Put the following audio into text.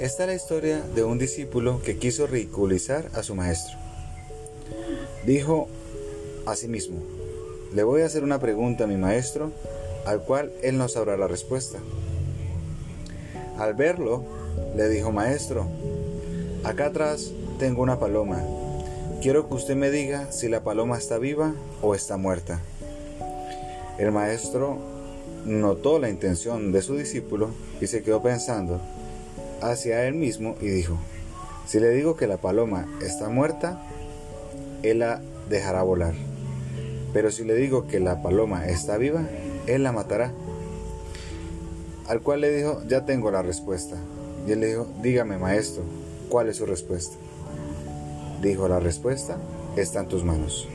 Esta es la historia de un discípulo que quiso ridiculizar a su maestro. Dijo a sí mismo, le voy a hacer una pregunta a mi maestro, al cual él no sabrá la respuesta. Al verlo, le dijo, maestro, acá atrás tengo una paloma. Quiero que usted me diga si la paloma está viva o está muerta. El maestro notó la intención de su discípulo y se quedó pensando hacia él mismo y dijo, si le digo que la paloma está muerta, él la dejará volar. Pero si le digo que la paloma está viva, él la matará. Al cual le dijo, ya tengo la respuesta. Y él le dijo, dígame maestro, ¿cuál es su respuesta? Dijo, la respuesta está en tus manos.